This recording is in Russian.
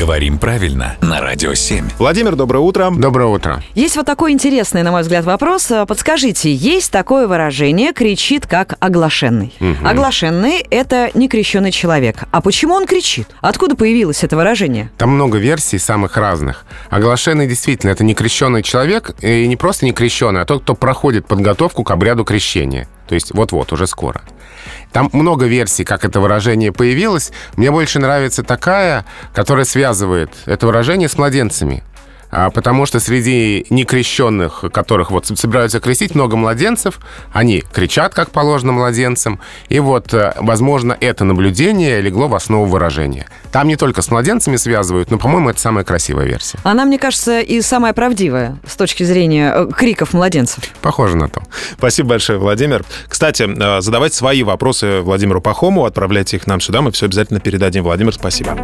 Говорим правильно на Радио 7. Владимир, доброе утро. Доброе утро. Есть вот такой интересный, на мой взгляд, вопрос. Э, Подскажите, есть такое выражение «кричит как оглашенный». Оглашенный – это некрещенный человек. А почему он кричит? Откуда появилось это выражение? Там много версий самых разных. Оглашенный действительно это не крещенный человек, и не просто не крещенный, а тот, кто проходит подготовку к обряду крещения. То есть вот-вот, уже скоро. Там много версий, как это выражение появилось. Мне больше нравится такая, которая связывает это выражение с младенцами. А, потому что среди некрещенных, которых вот собираются крестить, много младенцев, они кричат, как положено младенцам, и вот, э, возможно, это наблюдение легло в основу выражения. Там не только с младенцами связывают, но, по-моему, это самая красивая версия. Она, мне кажется, и самая правдивая с точки зрения э, криков младенцев. Похоже на то. Спасибо большое, Владимир. Кстати, э, задавайте свои вопросы Владимиру Пахому, отправляйте их нам сюда, мы все обязательно передадим. Владимир, спасибо.